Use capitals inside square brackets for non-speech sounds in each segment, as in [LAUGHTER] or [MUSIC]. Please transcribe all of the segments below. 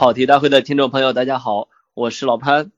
跑题大会的听众朋友，大家好，我是老潘，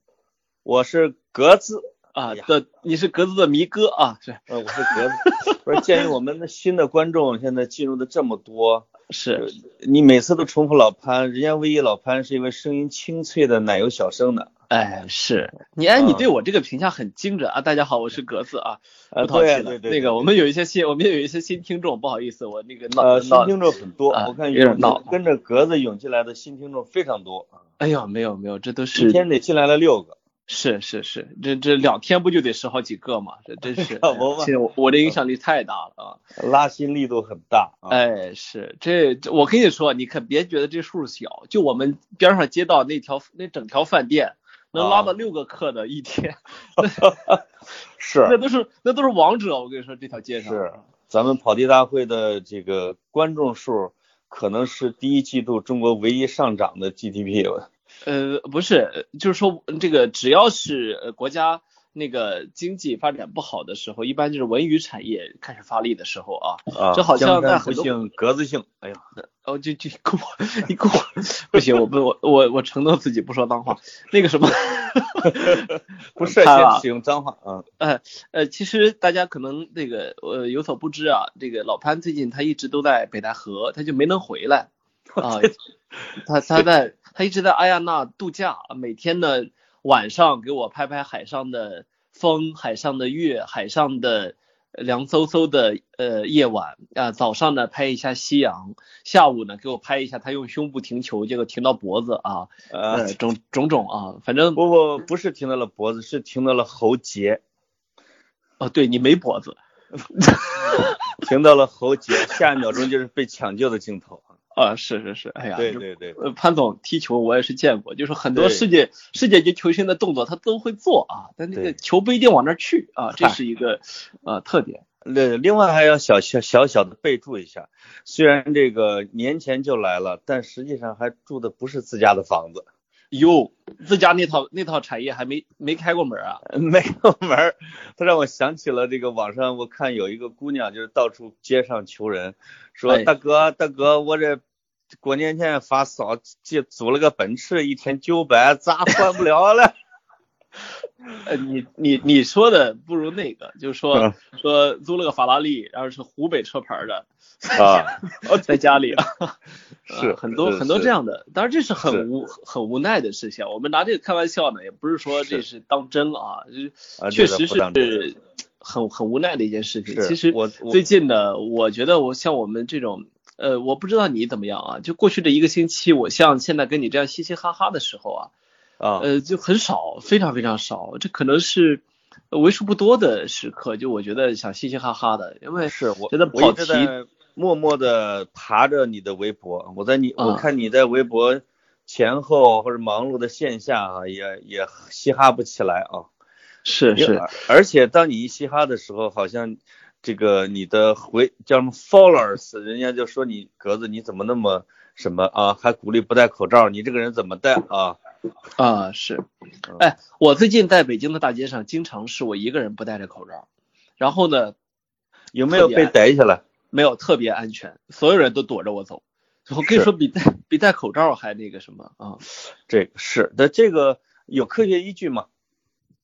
我是格子。啊的，你是格子的迷哥啊，是，呃，我是格子，[LAUGHS] 不是，鉴于我们的新的观众现在进入的这么多，是。你每次都重复老潘，人家唯一老潘是一位声音清脆的奶油小生的。哎，是你哎，你对我这个评价很精准啊！大家好，我是格子啊，不淘气了。那个我们有一些新，我们有一些新听众，不好意思，我那个呃新听众很多，我看有点闹，跟着格子涌进来的新听众非常多。哎呦，没有没有，这都是一天得进来了六个。是是是，这这两天不就得十好几个嘛？这真是，[LAUGHS] 我我的影响力太大了啊，拉新力度很大。哎，是这我跟你说，你可别觉得这数小，就我们边上街道那条那整条饭店。能拉到六个课的一天，[LAUGHS] 是，[LAUGHS] 那都是那都是王者。我跟你说，这条街上是咱们跑题大会的这个观众数，可能是第一季度中国唯一上涨的 GDP 了。呃，不是，就是说这个只要是国家。那个经济发展不好的时候，一般就是文娱产业开始发力的时候啊。啊。就好像在很多格子性，哎呀，哦，就就给我，你给我，不行，我不，我我我承诺自己不说脏话。那个什么 [LAUGHS] [LAUGHS] 不涉嫌使用脏话啊。呃呃，其实大家可能那个呃有所不知啊，这个老潘最近他一直都在北戴河，他就没能回来啊。他他在他一直在阿亚纳度假，每天呢。晚上给我拍拍海上的风，海上的月，海上的凉飕飕的呃夜晚啊。早上呢拍一下夕阳，下午呢给我拍一下他用胸部停球，结果停到脖子啊，呃种种种啊，反正不不不是停到了脖子，是停到了喉结。哦，对你没脖子，[LAUGHS] 停到了喉结，下一秒钟就是被抢救的镜头。啊，是是是，哎呀，对对对，潘总踢球我也是见过，就是很多世界世界级球星的动作他都会做啊，但那个球不一定往那儿去啊，这是一个呃特点。[LAUGHS] 那另外还要小小小小的备注一下，虽然这个年前就来了，但实际上还住的不是自家的房子。哟，自家那套那套产业还没没开过门啊？[LAUGHS] 没有门，他让我想起了这个网上我看有一个姑娘就是到处街上求人，说大哥大哥，我这过年前发烧，借租了个奔驰，一天九百，咋还不了了？[LAUGHS] [LAUGHS] 呃，你你你说的不如那个，就是说说租了个法拉利，然后是湖北车牌的啊，[LAUGHS] 在家里啊，[LAUGHS] 是很多很多这样的，当然这是很无很无奈的事情，我们拿这个开玩笑呢，也不是说这是当真啊，确实是很很无奈的一件事情。其实我最近呢，我觉得我像我们这种，呃，我不知道你怎么样啊，就过去的一个星期，我像现在跟你这样嘻嘻哈哈的时候啊。啊，呃，就很少，非常非常少，这可能是为数不多的时刻。就我觉得想嘻嘻哈哈的，因为是我觉得我一直在默默的爬着你的微博，我在你我看你在微博前后或者忙碌的线下啊，也也嘻哈不起来啊。是是，而且当你一嘻哈的时候，好像这个你的回叫什么 followers，人家就说你格子你怎么那么什么啊，还鼓励不戴口罩，你这个人怎么戴啊？啊是，哎，我最近在北京的大街上，经常是我一个人不戴着口罩，然后呢，有没有被逮起来？没有，特别安全，所有人都躲着我走。我跟你说，比戴比戴口罩还那个什么啊？这个是那，这个有科学依据吗？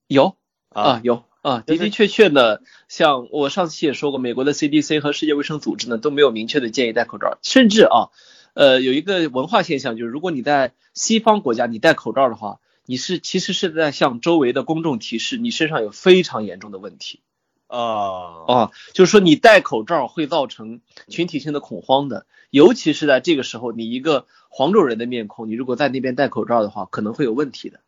有啊，有啊，的的确确呢，像我上次也说过，美国的 CDC 和世界卫生组织呢都没有明确的建议戴口罩，甚至啊。呃，有一个文化现象，就是如果你在西方国家你戴口罩的话，你是其实是在向周围的公众提示你身上有非常严重的问题。啊啊，就是说你戴口罩会造成群体性的恐慌的，尤其是在这个时候，你一个黄种人的面孔，你如果在那边戴口罩的话，可能会有问题的。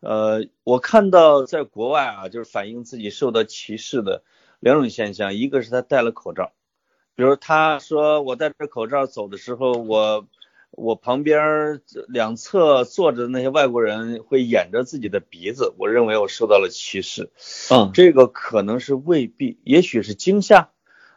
呃，我看到在国外啊，就是反映自己受到歧视的两种现象，一个是他戴了口罩。比如他说我戴着口罩走的时候，我我旁边两侧坐着的那些外国人会掩着自己的鼻子，我认为我受到了歧视。嗯，这个可能是未必，也许是惊吓。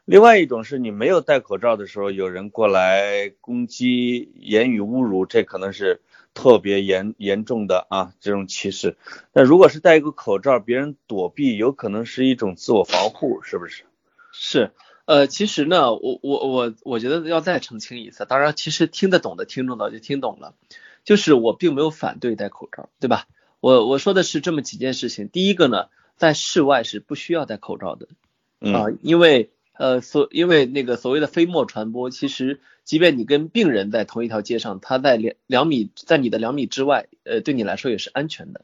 另外一种是你没有戴口罩的时候，有人过来攻击、言语侮辱，这可能是特别严严重的啊这种歧视。那如果是戴一个口罩，别人躲避，有可能是一种自我防护，是不是？是。呃，其实呢，我我我我觉得要再澄清一次，当然，其实听得懂的听众早就听懂了，就是我并没有反对戴口罩，对吧？我我说的是这么几件事情。第一个呢，在室外是不需要戴口罩的啊，因为呃所因为那个所谓的飞沫传播，其实即便你跟病人在同一条街上，他在两两米在你的两米之外，呃对你来说也是安全的。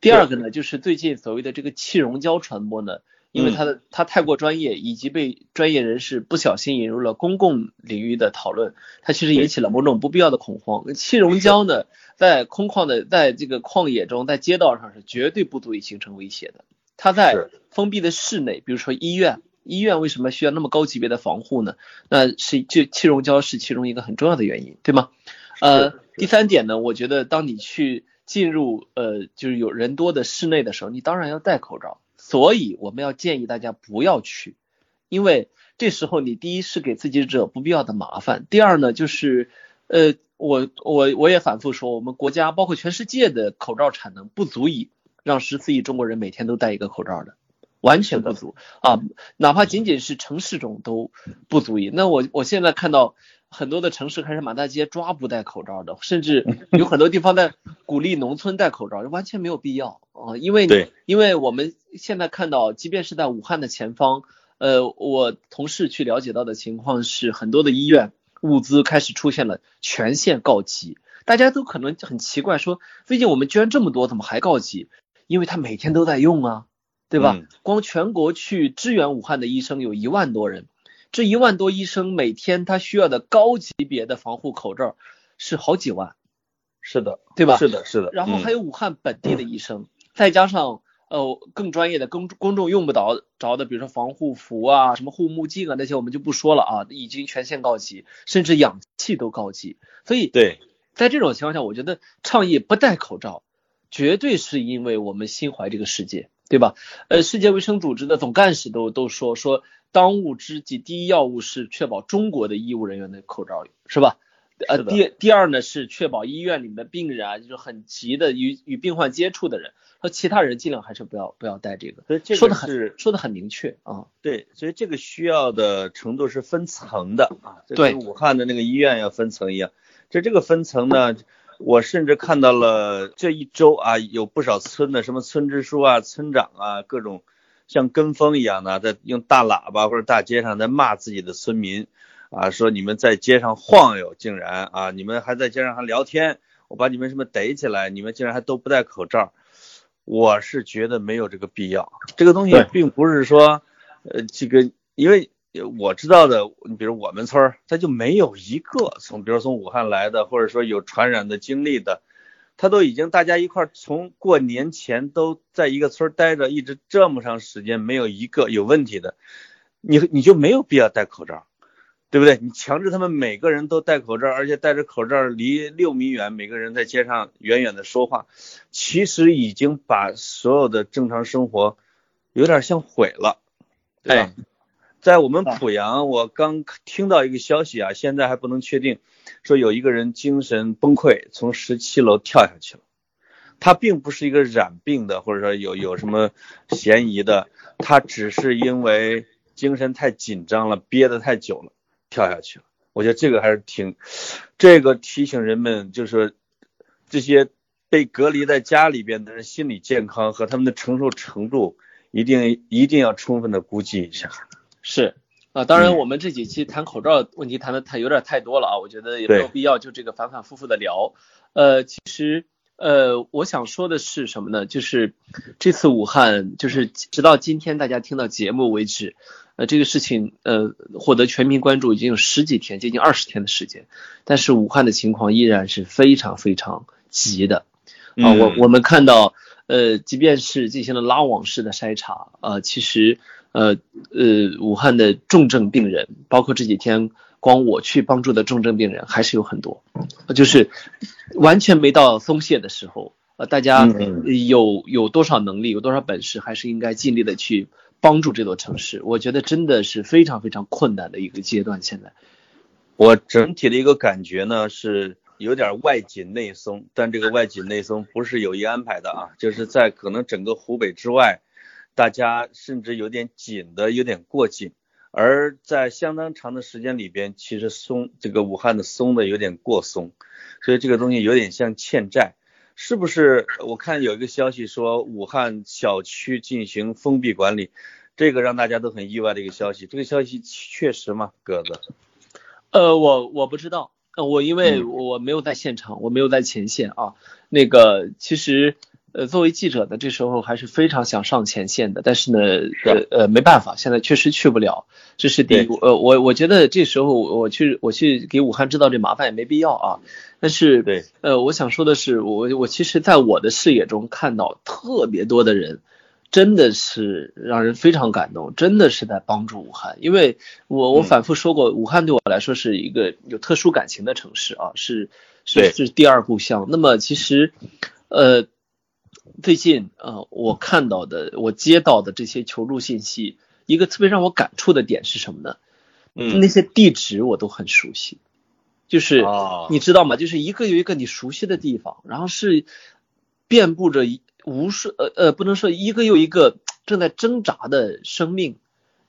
第二个呢，就是最近所谓的这个气溶胶传播呢。因为他的他太过专业，以及被专业人士不小心引入了公共领域的讨论，他其实引起了某种不必要的恐慌。气溶胶呢，[LAUGHS] 在空旷的，在这个旷野中，在街道上是绝对不足以形成威胁的。它在封闭的室内，比如说医院，医院为什么需要那么高级别的防护呢？那是就气溶胶是其中一个很重要的原因，对吗？呃，第三点呢，我觉得当你去进入呃就是有人多的室内的时候，你当然要戴口罩。所以我们要建议大家不要去，因为这时候你第一是给自己惹不必要的麻烦，第二呢就是呃我我我也反复说，我们国家包括全世界的口罩产能不足以让十四亿中国人每天都戴一个口罩的，完全不足啊，哪怕仅仅是城市中都不足以。那我我现在看到。很多的城市开始满大街抓不戴口罩的，甚至有很多地方在鼓励农村戴口罩，完全没有必要啊！因为对，因为我们现在看到，即便是在武汉的前方，呃，我同事去了解到的情况是，很多的医院物资开始出现了全线告急，大家都可能很奇怪，说最近我们捐这么多，怎么还告急？因为他每天都在用啊，对吧？光全国去支援武汉的医生有一万多人。这一万多医生每天他需要的高级别的防护口罩是好几万，是的，对吧？是的，是的。然后还有武汉本地的医生，再加上呃更专业的公公众用不着着的，比如说防护服啊、什么护目镜啊那些我们就不说了啊，已经全线告急，甚至氧气都告急。所以对，在这种情况下，我觉得倡议不戴口罩，绝对是因为我们心怀这个世界，对吧？呃，世界卫生组织的总干事都都说说。当务之急，第一要务是确保中国的医务人员的口罩，是吧？呃，第第二呢是确保医院里面的病人啊，就是很急的与与病患接触的人和其他人尽量还是不要不要戴这个。说的很说的很明确啊。对，所以这个需要的程度是分层的啊，就跟武汉的那个医院要分层一样。就这个分层呢，我甚至看到了这一周啊，有不少村的什么村支书啊、村长啊各种。像跟风一样的，在用大喇叭或者大街上在骂自己的村民啊，说你们在街上晃悠，竟然啊，你们还在街上还聊天，我把你们什么逮起来，你们竟然还都不戴口罩，我是觉得没有这个必要。这个东西并不是说，呃，这个因为我知道的，你比如我们村儿，他就没有一个从，比如从武汉来的，或者说有传染的经历的。他都已经大家一块从过年前都在一个村儿待着，一直这么长时间没有一个有问题的，你你就没有必要戴口罩，对不对？你强制他们每个人都戴口罩，而且戴着口罩离六米远，每个人在街上远远的说话，其实已经把所有的正常生活有点像毁了，对吧？在我们濮阳，我刚听到一个消息啊，现在还不能确定，说有一个人精神崩溃，从十七楼跳下去了。他并不是一个染病的，或者说有有什么嫌疑的，他只是因为精神太紧张了，憋得太久了，跳下去了。我觉得这个还是挺，这个提醒人们，就是这些被隔离在家里边的人心理健康和他们的承受程度，一定一定要充分的估计一下。是啊，当然我们这几期谈口罩问题谈的太有点太多了啊，我觉得也没有必要就这个反反复复的聊。呃，其实呃，我想说的是什么呢？就是这次武汉，就是直到今天大家听到节目为止，呃，这个事情呃获得全民关注已经有十几天，接近二十天的时间，但是武汉的情况依然是非常非常急的啊。我我们看到呃，即便是进行了拉网式的筛查啊，其实。呃呃，武汉的重症病人，包括这几天光我去帮助的重症病人还是有很多，就是完全没到松懈的时候。呃，大家有有多少能力，有多少本事，还是应该尽力的去帮助这座城市。我觉得真的是非常非常困难的一个阶段。现在，我整体的一个感觉呢是有点外紧内松，但这个外紧内松不是有意安排的啊，就是在可能整个湖北之外。大家甚至有点紧的，有点过紧而在相当长的时间里边，其实松这个武汉的松的有点过松，所以这个东西有点像欠债，是不是？我看有一个消息说武汉小区进行封闭管理，这个让大家都很意外的一个消息，这个消息确实吗？鸽子？呃，我我不知道，我因为我没有在现场，我没有在前线啊。那个其实。呃，作为记者呢，这时候还是非常想上前线的，但是呢，呃呃，没办法，现在确实去不了，这是第一。呃，我我觉得这时候我去我去给武汉制造这麻烦也没必要啊。但是，对，呃，我想说的是，我我其实在我的视野中看到特别多的人，真的是让人非常感动，真的是在帮助武汉。因为我我反复说过，武汉对我来说是一个有特殊感情的城市啊，是是是第二故乡。那么其实，呃。最近啊，我看到的，我接到的这些求助信息，一个特别让我感触的点是什么呢？嗯，那些地址我都很熟悉，就是你知道吗？就是一个有一个你熟悉的地方，然后是遍布着无数呃呃，不能说一个又一个正在挣扎的生命，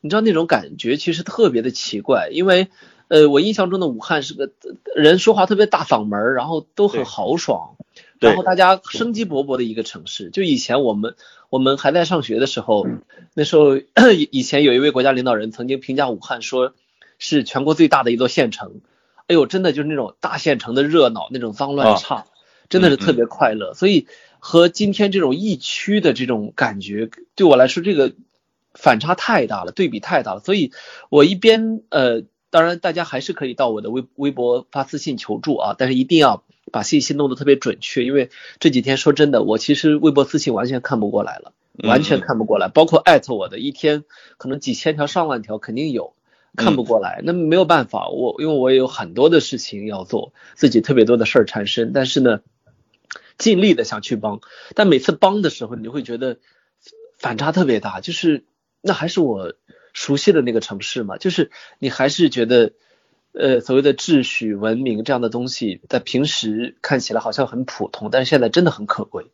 你知道那种感觉其实特别的奇怪，因为呃，我印象中的武汉是个人说话特别大嗓门，然后都很豪爽。然后大家生机勃勃的一个城市，就以前我们我们还在上学的时候，那时候 [CLEARS THROAT] 以前有一位国家领导人曾经评价武汉说是全国最大的一座县城，哎呦，真的就是那种大县城的热闹，那种脏乱差，真的是特别快乐。所以和今天这种疫区的这种感觉，对我来说这个反差太大了，对比太大了。所以我一边呃，当然大家还是可以到我的微微博发私信求助啊，但是一定要。把信息弄得特别准确，因为这几天说真的，我其实微博私信完全看不过来了，完全看不过来，包括艾特我的一天可能几千条上万条肯定有，看不过来，那没有办法，我因为我也有很多的事情要做，自己特别多的事儿缠身，但是呢，尽力的想去帮，但每次帮的时候，你就会觉得反差特别大，就是那还是我熟悉的那个城市嘛，就是你还是觉得。呃，所谓的秩序、文明这样的东西，在平时看起来好像很普通，但是现在真的很可贵。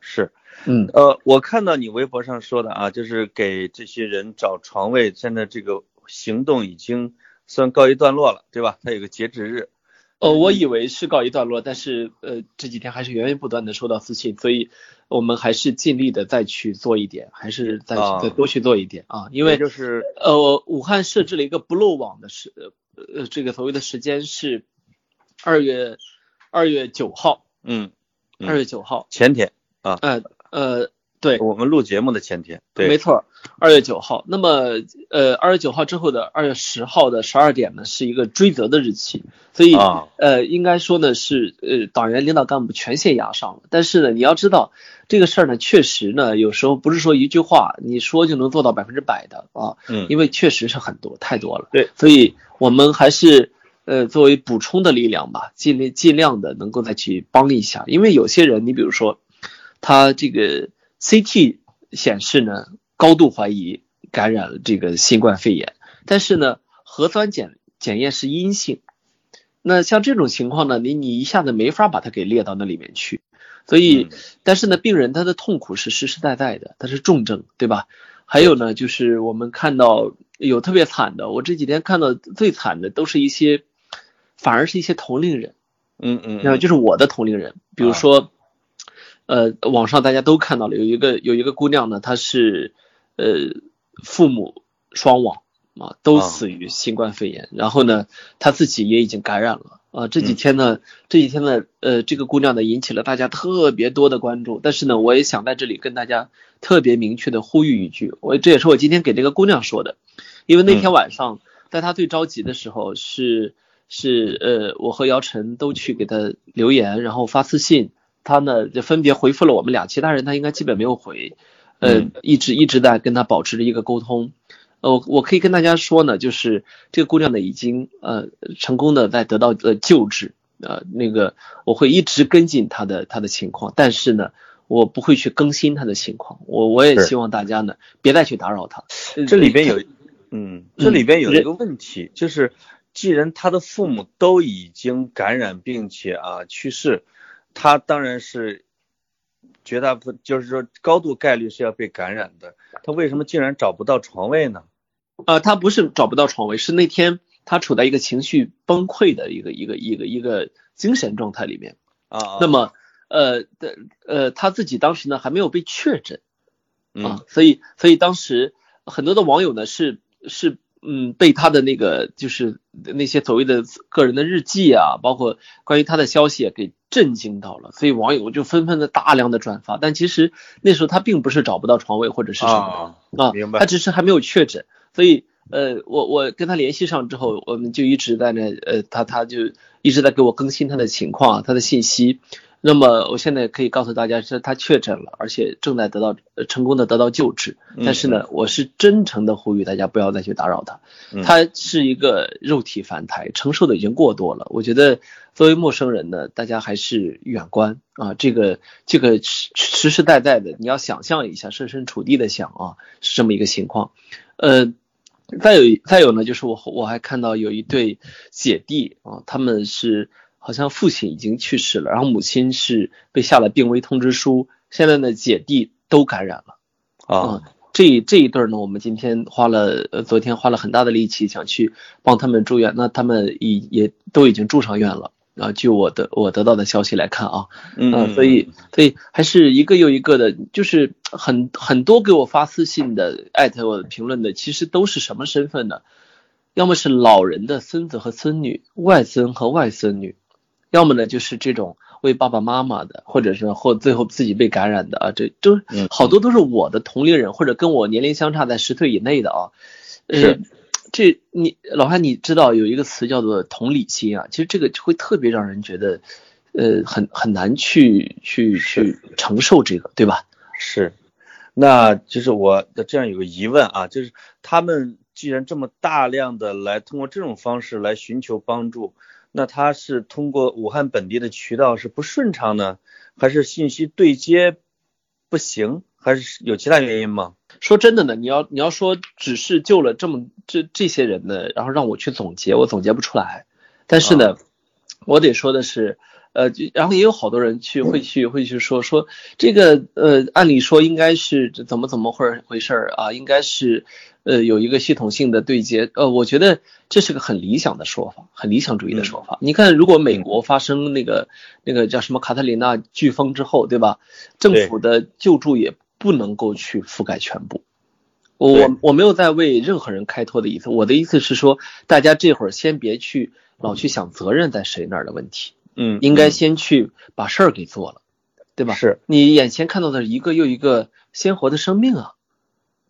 是，嗯，呃，我看到你微博上说的啊，就是给这些人找床位，现在这个行动已经算告一段落了，对吧？它有个截止日。呃，我以为是告一段落，但是呃，这几天还是源源不断的收到私信，所以我们还是尽力的再去做一点，还是再再多去做一点啊，因为就是呃，武汉设置了一个不漏网的时。呃，这个所谓的时间是二月二月九号，嗯，二月九号。前天啊，呃呃，对，我们录节目的前天，对，没错，二月九号。那么呃，二月九号之后的二月十号的十二点呢，是一个追责的日期，所以呃，应该说呢是呃党员领导干部全线压上了。但是呢，你要知道这个事儿呢，确实呢，有时候不是说一句话你说就能做到百分之百的啊，嗯，因为确实是很多太多了，对，所以。我们还是呃作为补充的力量吧，尽力尽量的能够再去帮一下，因为有些人，你比如说他这个 CT 显示呢高度怀疑感染了这个新冠肺炎，但是呢核酸检检验是阴性，那像这种情况呢，你你一下子没法把它给列到那里面去，所以但是呢病人他的痛苦是实实在在的，他是重症，对吧？还有呢就是我们看到。有特别惨的，我这几天看到最惨的都是一些，反而是一些同龄人，嗯嗯，那就是我的同龄人，比如说，呃，网上大家都看到了，有一个有一个姑娘呢，她是呃父母双亡啊，都死于新冠肺炎，然后呢，她自己也已经感染了啊，这几天呢，这几天呢，呃，这个姑娘呢引起了大家特别多的关注，但是呢，我也想在这里跟大家特别明确的呼吁一句，我这也是我今天给这个姑娘说的。因为那天晚上，在她最着急的时候，是是呃，我和姚晨都去给她留言，然后发私信，他呢就分别回复了我们俩，其他人他应该基本没有回，呃，一直一直在跟他保持着一个沟通，呃，我可以跟大家说呢，就是这个姑娘呢已经呃成功的在得到呃救治，呃，那个我会一直跟进她的她的情况，但是呢，我不会去更新她的情况，我我也希望大家呢别再去打扰她，这里边有。嗯，这里边有一个问题，就是既然他的父母都已经感染并且啊去世，他当然是绝大部分就是说高度概率是要被感染的，他为什么竟然找不到床位呢？呃，他不是找不到床位，是那天他处在一个情绪崩溃的一个一个一个一个精神状态里面啊。那么呃的呃他自己当时呢还没有被确诊啊，所以所以当时很多的网友呢是是。嗯，被他的那个就是那些所谓的个人的日记啊，包括关于他的消息给震惊到了，所以网友就纷纷的大量的转发。但其实那时候他并不是找不到床位或者是什么啊，明白，他只是还没有确诊。所以呃，我我跟他联系上之后，我们就一直在那呃，他他就一直在给我更新他的情况，他的信息。那么我现在可以告诉大家，是他确诊了，而且正在得到成功的得到救治。但是呢，我是真诚的呼吁大家不要再去打扰他。他是一个肉体凡胎，承受的已经过多了。我觉得作为陌生人呢，大家还是远观啊。这个这个实实实在在的，你要想象一下，设身处地的想啊，是这么一个情况。呃，再有再有呢，就是我我还看到有一对姐弟啊，他们是。好像父亲已经去世了，然后母亲是被下了病危通知书，现在呢姐弟都感染了啊。这这一对呢，我们今天花了呃昨天花了很大的力气想去帮他们住院，那他们已也都已经住上院了啊。据我的我得到的消息来看啊，嗯，所以所以还是一个又一个的，就是很很多给我发私信的艾特我评论的，其实都是什么身份呢？要么是老人的孙子和孙女，外孙和外孙女。要么呢，就是这种为爸爸妈妈的，或者是或最后自己被感染的啊，这都好多都是我的同龄人，或者跟我年龄相差在十岁以内的啊。是，这你老汉你知道有一个词叫做同理心啊，其实这个会特别让人觉得，呃，很很难去去去承受这个，对吧？是，那就是我的这样有个疑问啊，就是他们既然这么大量的来通过这种方式来寻求帮助。那他是通过武汉本地的渠道是不顺畅呢，还是信息对接不行，还是有其他原因吗？说真的呢，你要你要说只是救了这么这这些人呢，然后让我去总结，我总结不出来。但是呢，我得说的是。呃，然后也有好多人去会去会去说说这个呃，按理说应该是怎么怎么回回事儿啊，应该是呃有一个系统性的对接。呃，我觉得这是个很理想的说法，很理想主义的说法。你看，如果美国发生那个那个叫什么卡特琳娜飓风之后，对吧？政府的救助也不能够去覆盖全部。我我没有在为任何人开脱的意思，我的意思是说，大家这会儿先别去老去想责任在谁那儿的问题。嗯，应该先去把事儿给做了，对吧？是你眼前看到的一个又一个鲜活的生命啊，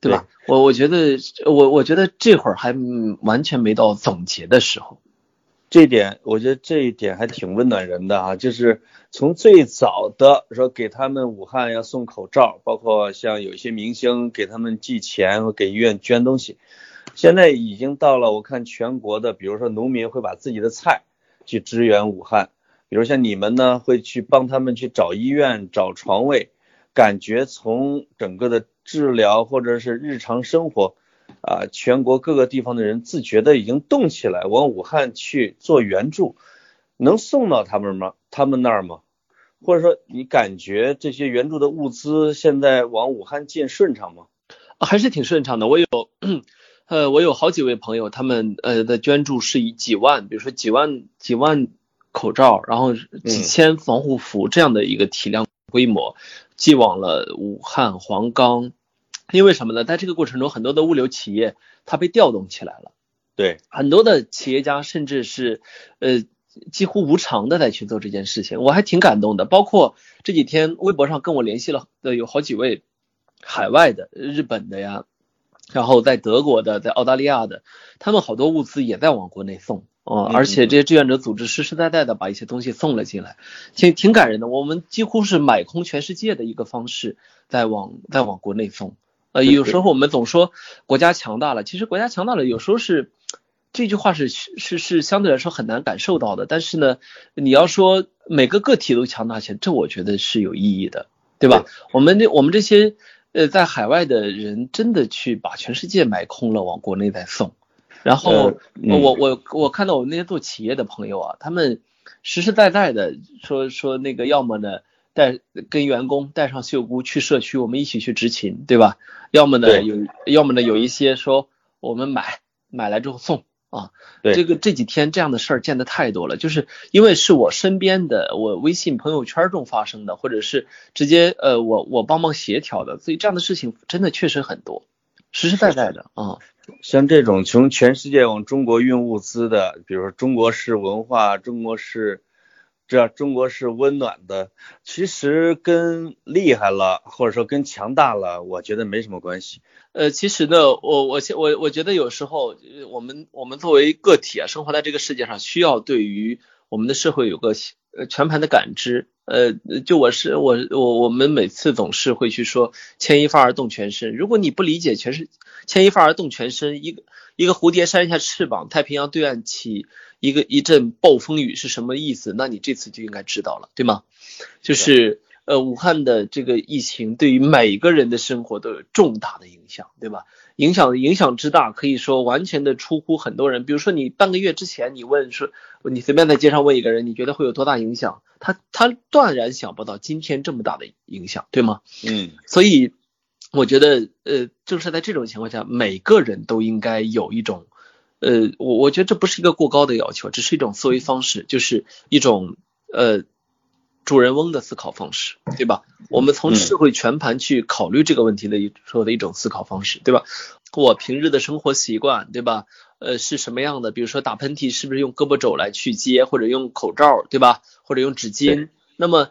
对吧？我我觉得我我觉得这会儿还完全没到总结的时候，这一点我觉得这一点还挺温暖人的啊，就是从最早的说给他们武汉要送口罩，包括像有一些明星给他们寄钱和给医院捐东西，现在已经到了我看全国的，比如说农民会把自己的菜去支援武汉。比如像你们呢，会去帮他们去找医院、找床位，感觉从整个的治疗或者是日常生活，啊，全国各个地方的人自觉的已经动起来，往武汉去做援助，能送到他们吗？他们那儿吗？或者说你感觉这些援助的物资现在往武汉进顺畅吗？还是挺顺畅的。我有，呃，我有好几位朋友，他们呃的捐助是以几万，比如说几万几万。口罩，然后几千防护服这样的一个体量规模，寄往了武汉黄冈。因为什么呢？在这个过程中，很多的物流企业它被调动起来了。对，很多的企业家甚至是呃几乎无偿的在去做这件事情，我还挺感动的。包括这几天微博上跟我联系了的有好几位海外的、日本的呀，然后在德国的、在澳大利亚的，他们好多物资也在往国内送。哦，而且这些志愿者组织实实在在的把一些东西送了进来，挺挺感人的。我们几乎是买空全世界的一个方式，在往在往国内送。呃，有时候我们总说国家强大了，其实国家强大了，有时候是这句话是是是相对来说很难感受到的。但是呢，你要说每个个体都强大起来，这我觉得是有意义的，对吧？我们这我们这些呃在海外的人，真的去把全世界买空了，往国内再送。然后我我我看到我那些做企业的朋友啊，他们实实在在的说说那个，要么呢带跟员工带上秀姑去社区，我们一起去执勤，对吧？要么呢有，要么呢有一些说我们买买来之后送啊。对这个这几天这样的事儿见的太多了，就是因为是我身边的，我微信朋友圈中发生的，或者是直接呃我我帮忙协调的，所以这样的事情真的确实很多，实实在在的啊。像这种从全世界往中国运物资的，比如说中国式文化、中国式这中国是温暖的，其实跟厉害了或者说跟强大了，我觉得没什么关系。呃，其实呢，我我我我觉得有时候我们我们作为个体啊，生活在这个世界上，需要对于我们的社会有个呃全盘的感知。呃，就我是我我我们每次总是会去说牵一发而动全身。如果你不理解全是牵一发而动全身，一个一个蝴蝶扇一下翅膀，太平洋对岸起一个一阵暴风雨是什么意思？那你这次就应该知道了，对吗？就是呃，武汉的这个疫情对于每个人的生活都有重大的影响，对吧？影响影响之大，可以说完全的出乎很多人。比如说，你半个月之前你问说，你随便在街上问一个人，你觉得会有多大影响？他他断然想不到今天这么大的影响，对吗？嗯，所以我觉得，呃，就是在这种情况下，每个人都应该有一种，呃，我我觉得这不是一个过高的要求，只是一种思维方式，就是一种呃主人翁的思考方式，对吧？我们从社会全盘去考虑这个问题的一说的一种思考方式，对吧？我平日的生活习惯，对吧？呃，是什么样的？比如说打喷嚏，是不是用胳膊肘来去接，或者用口罩，对吧？或者用纸巾？那么，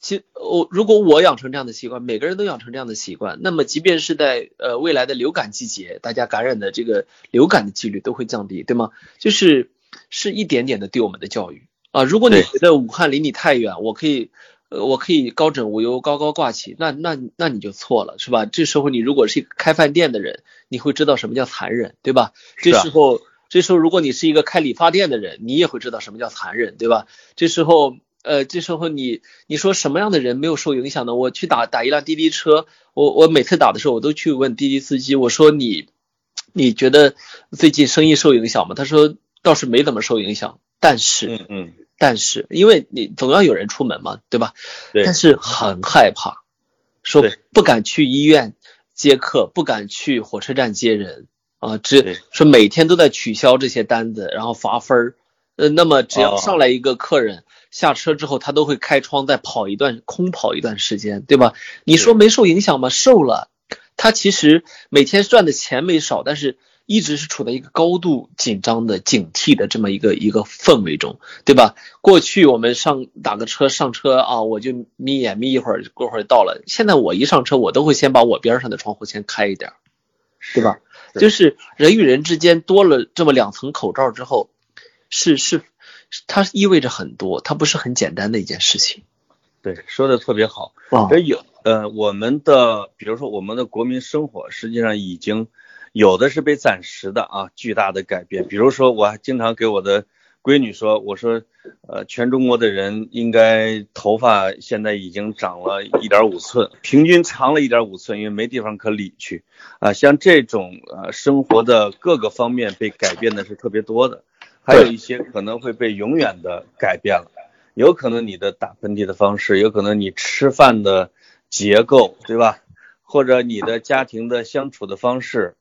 其我如果我养成这样的习惯，每个人都养成这样的习惯，那么即便是在呃未来的流感季节，大家感染的这个流感的几率都会降低，对吗？就是是一点点的对我们的教育啊。如果你觉得武汉离你太远，我可以。呃，我可以高枕无忧，高高挂起，那那那你就错了，是吧？这时候你如果是一个开饭店的人，你会知道什么叫残忍，对吧？这时候，这时候如果你是一个开理发店的人，你也会知道什么叫残忍，对吧？这时候，呃，这时候你你说什么样的人没有受影响呢？我去打打一辆滴滴车，我我每次打的时候，我都去问滴滴司机，我说你你觉得最近生意受影响吗？他说倒是没怎么受影响，但是，嗯嗯。但是，因为你总要有人出门嘛，对吧？对。但是很害怕，说不敢去医院接客，不敢去火车站接人啊，只说每天都在取消这些单子，然后罚分儿。呃，那么只要上来一个客人下车之后，他都会开窗再跑一段，空跑一段时间，对吧？你说没受影响吗？受了。他其实每天赚的钱没少，但是。一直是处在一个高度紧张的、警惕的这么一个一个氛围中，对吧？过去我们上打个车上车啊，我就眯眼眯一会儿，过会儿到了。现在我一上车，我都会先把我边上的窗户先开一点，对吧？就是人与人之间多了这么两层口罩之后，是是，它意味着很多，它不是很简单的一件事情。对，说的特别好。啊，有呃，我们的比如说我们的国民生活实际上已经。有的是被暂时的啊，巨大的改变。比如说，我还经常给我的闺女说，我说，呃，全中国的人应该头发现在已经长了一点五寸，平均长了一点五寸，因为没地方可理去啊。像这种呃生活的各个方面被改变的是特别多的，还有一些可能会被永远的改变了。有可能你的打喷嚏的方式，有可能你吃饭的结构，对吧？或者你的家庭的相处的方式。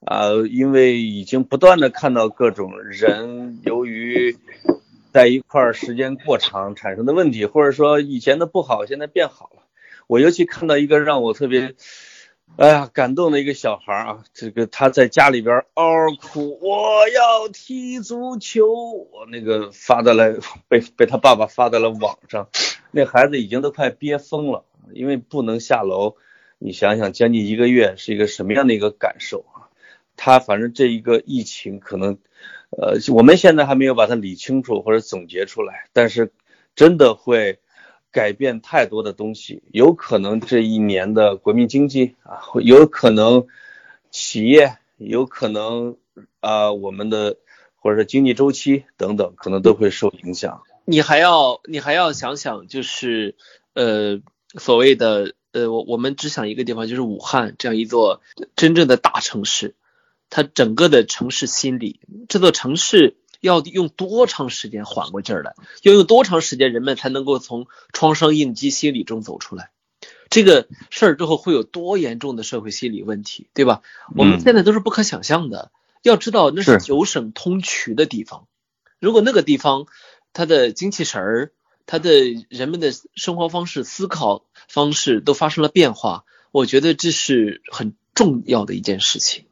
啊，因为已经不断的看到各种人由于在一块儿时间过长产生的问题，或者说以前的不好现在变好了。我尤其看到一个让我特别哎呀感动的一个小孩啊，这个他在家里边嗷嗷哭，我要踢足球，我那个发在了被被他爸爸发在了网上，那孩子已经都快憋疯了，因为不能下楼。你想想，将近一个月是一个什么样的一个感受啊？他反正这一个疫情可能，呃，我们现在还没有把它理清楚或者总结出来，但是真的会改变太多的东西，有可能这一年的国民经济啊，有可能企业，有可能啊我们的或者说经济周期等等，可能都会受影响。你还要你还要想想，就是呃所谓的呃我我们只想一个地方，就是武汉这样一座真正的大城市。它整个的城市心理，这座城市要用多长时间缓过劲儿来？要用多长时间人们才能够从创伤应激心理中走出来？这个事儿之后会有多严重的社会心理问题，对吧？我们现在都是不可想象的。要知道那是九省通衢的地方，如果那个地方它的精气神儿、它的人们的生活方式、思考方式都发生了变化，我觉得这是很重要的一件事情。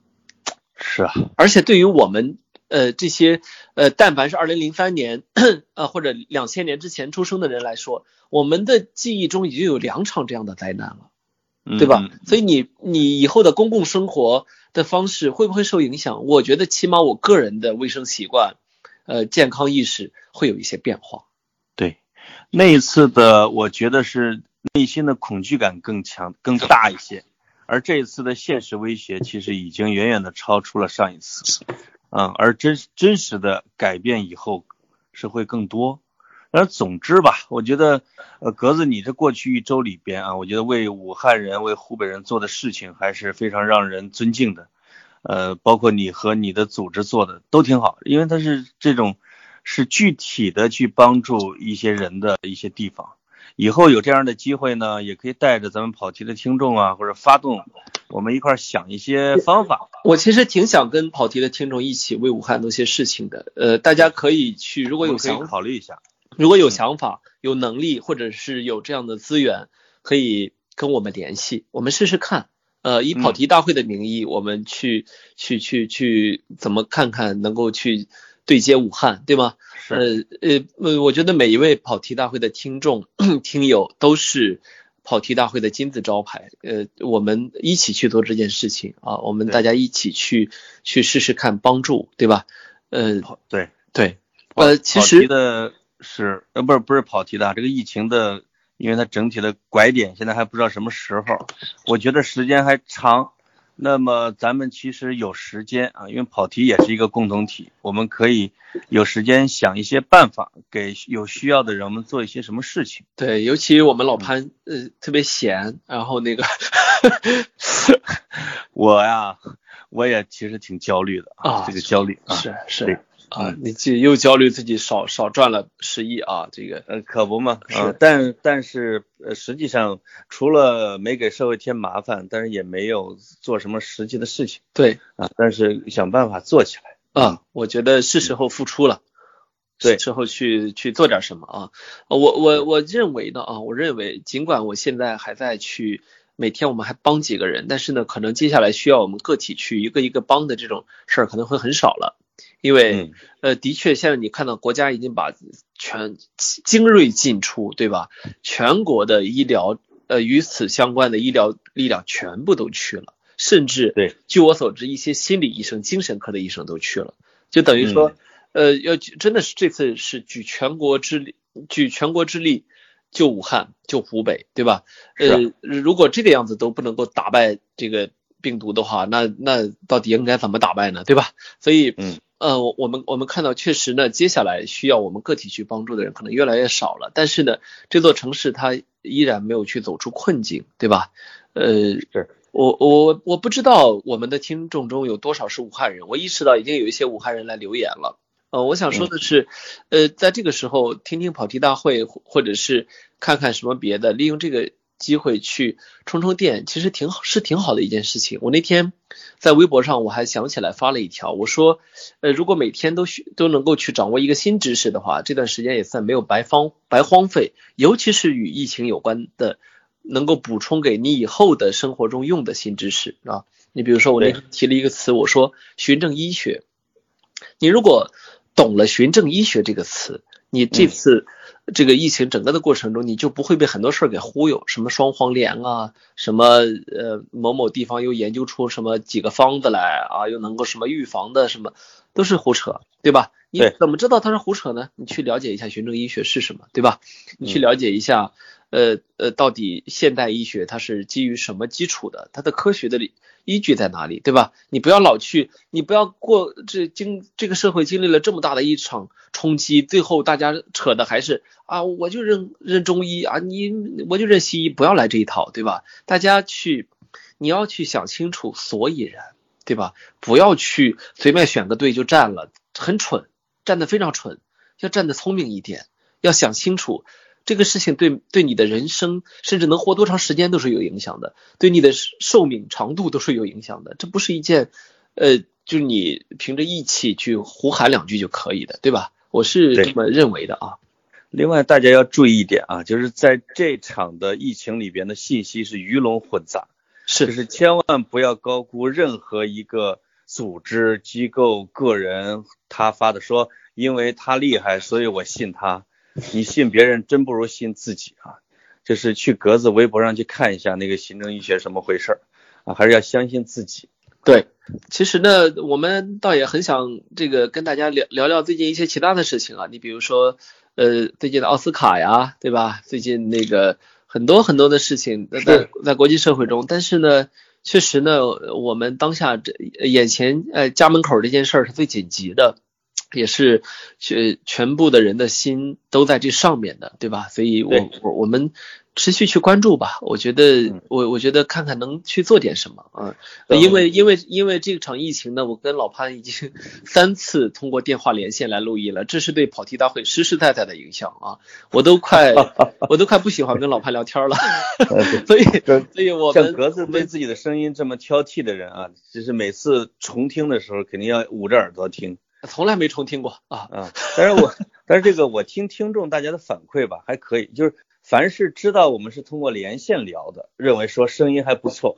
是啊，而且对于我们呃这些呃但凡是二零零三年 [CLEARS THROAT] 呃或者两千年之前出生的人来说，我们的记忆中已经有两场这样的灾难了。对吧？所以你你以后的公共生活的方式会不会受影响？我觉得起码我个人的卫生习惯，呃，健康意识会有一些变化。对，那一次的我觉得是内心的恐惧感更强更大一些，而这一次的现实威胁其实已经远远的超出了上一次，嗯，而真真实的改变以后是会更多。而总之吧，我觉得，呃，格子，你这过去一周里边啊，我觉得为武汉人、为湖北人做的事情还是非常让人尊敬的，呃，包括你和你的组织做的都挺好，因为它是这种是具体的去帮助一些人的一些地方。以后有这样的机会呢，也可以带着咱们跑题的听众啊，或者发动我们一块想一些方法。我其实挺想跟跑题的听众一起为武汉做些事情的，呃，大家可以去，如果有想考虑一下。如果有想法、有能力，或者是有这样的资源，可以跟我们联系，我们试试看。呃，以跑题大会的名义，我们去去去去，怎么看看能够去对接武汉，对吗？呃呃呃，我觉得每一位跑题大会的听众、[CLEARS THROAT] 听友都是跑题大会的金字招牌。呃，我们一起去做这件事情啊，我们大家一起去去试试看，帮助，对吧？呃，对对，呃，其实的。是呃不是不是跑题的这个疫情的，因为它整体的拐点现在还不知道什么时候，我觉得时间还长。那么咱们其实有时间啊，因为跑题也是一个共同体，我们可以有时间想一些办法，给有需要的人们做一些什么事情。对，尤其我们老潘呃特别闲，然后那个 [LAUGHS] 我呀，我也其实挺焦虑的啊，这个焦虑啊是是。啊，你这又焦虑自己少少赚了十亿啊，这个呃可不嘛，是，但但是呃实际上除了没给社会添麻烦，但是也没有做什么实际的事情，对啊，但是想办法做起来啊，我觉得是时候付出了，对，时候去去做点什么啊，我我我认为呢啊，我认为尽管我现在还在去每天我们还帮几个人，但是呢，可能接下来需要我们个体去一个一个帮的这种事儿可能会很少了。因为呃，的确，现在你看到国家已经把全精锐进出，对吧？全国的医疗呃与此相关的医疗力量全部都去了，甚至对，据我所知，一些心理医生、精神科的医生都去了，就等于说呃，要真的是这次是举全国之力，举全国之力救武汉、救湖北，对吧？呃，如果这个样子都不能够打败这个病毒的话，那那到底应该怎么打败呢？对吧？所以嗯。呃，我我们我们看到，确实呢，接下来需要我们个体去帮助的人可能越来越少了。但是呢，这座城市它依然没有去走出困境，对吧？呃，是我我我不知道我们的听众中有多少是武汉人。我意识到已经有一些武汉人来留言了。呃，我想说的是，呃，在这个时候听听跑题大会，或者是看看什么别的，利用这个。机会去充充电，其实挺好，是挺好的一件事情。我那天在微博上，我还想起来发了一条，我说，呃，如果每天都学都能够去掌握一个新知识的话，这段时间也算没有白荒白荒废。尤其是与疫情有关的，能够补充给你以后的生活中用的新知识啊。你比如说，我那提了一个词，我说循证医学。你如果懂了循证医学这个词，你这次。这个疫情整个的过程中，你就不会被很多事儿给忽悠，什么双黄连啊，什么呃某某地方又研究出什么几个方子来啊，又能够什么预防的什么，都是胡扯，对吧？你怎么知道它是胡扯呢？你去了解一下循证医学是什么，对吧？你去了解一下。呃呃，到底现代医学它是基于什么基础的？它的科学的依据在哪里，对吧？你不要老去，你不要过这经这个社会经历了这么大的一场冲击，最后大家扯的还是啊，我就认认中医啊，你我就认西医，不要来这一套，对吧？大家去，你要去想清楚所以然，对吧？不要去随便选个队就站了，很蠢，站得非常蠢，要站得聪明一点，要想清楚。这个事情对对你的人生，甚至能活多长时间都是有影响的，对你的寿命长度都是有影响的。这不是一件，呃，就是你凭着义气去胡喊两句就可以的，对吧？我是这么认为的啊。另外，大家要注意一点啊，就是在这场的疫情里边的信息是鱼龙混杂，是，就是千万不要高估任何一个组织、机构、个人他发的说，因为他厉害，所以我信他。你信别人真不如信自己啊！就是去格子微博上去看一下那个行政医学什么回事儿啊，还是要相信自己。对，其实呢，我们倒也很想这个跟大家聊聊聊最近一些其他的事情啊。你比如说，呃，最近的奥斯卡呀，对吧？最近那个很多很多的事情在在国际社会中，但是呢，确实呢，我们当下这眼前呃家门口这件事儿是最紧急的。也是全全部的人的心都在这上面的，对吧？所以，我我我们持续去关注吧。我觉得，我我觉得看看能去做点什么啊。因为因为因为这场疫情呢，我跟老潘已经 [LAUGHS] 三次通过电话连线来录音了，这是对跑题大会实实在在的影响啊。我都快 [LAUGHS] 我都快不喜欢跟老潘聊天了。[LAUGHS] 所以所以我像格子对自己的声音这么挑剔的人啊，就是每次重听的时候肯定要捂着耳朵听。从来没重听过啊啊！但是我 [LAUGHS] 但是这个我听听众大家的反馈吧，还可以。就是凡是知道我们是通过连线聊的，认为说声音还不错，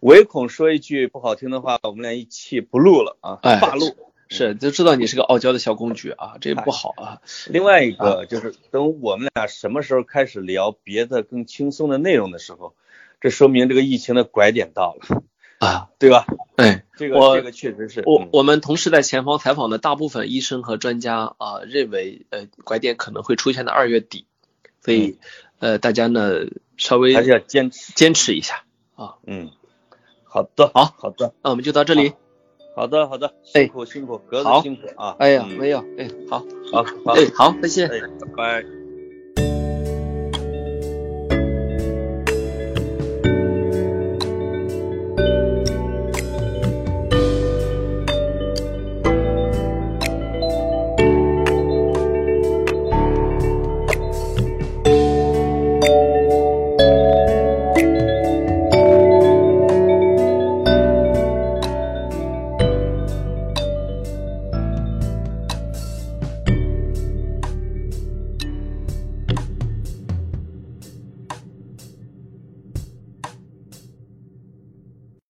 唯恐说一句不好听的话，我们俩一气不录了啊，罢录。是，就知道你是个傲娇的小公举啊，这不好啊。另外一个就是等我们俩什么时候开始聊别的更轻松的内容的时候，这说明这个疫情的拐点到了。啊，对吧？哎，这个这个确实是我我们同时在前方采访的大部分医生和专家啊，认为呃拐点可能会出现在二月底，所以呃大家呢稍微还是要坚持坚持一下啊。嗯，好的，好好的，那我们就到这里。好的好的，辛苦辛苦，格子辛苦啊。哎呀，没有，哎，好，好，哎，好，再见，哎，拜拜。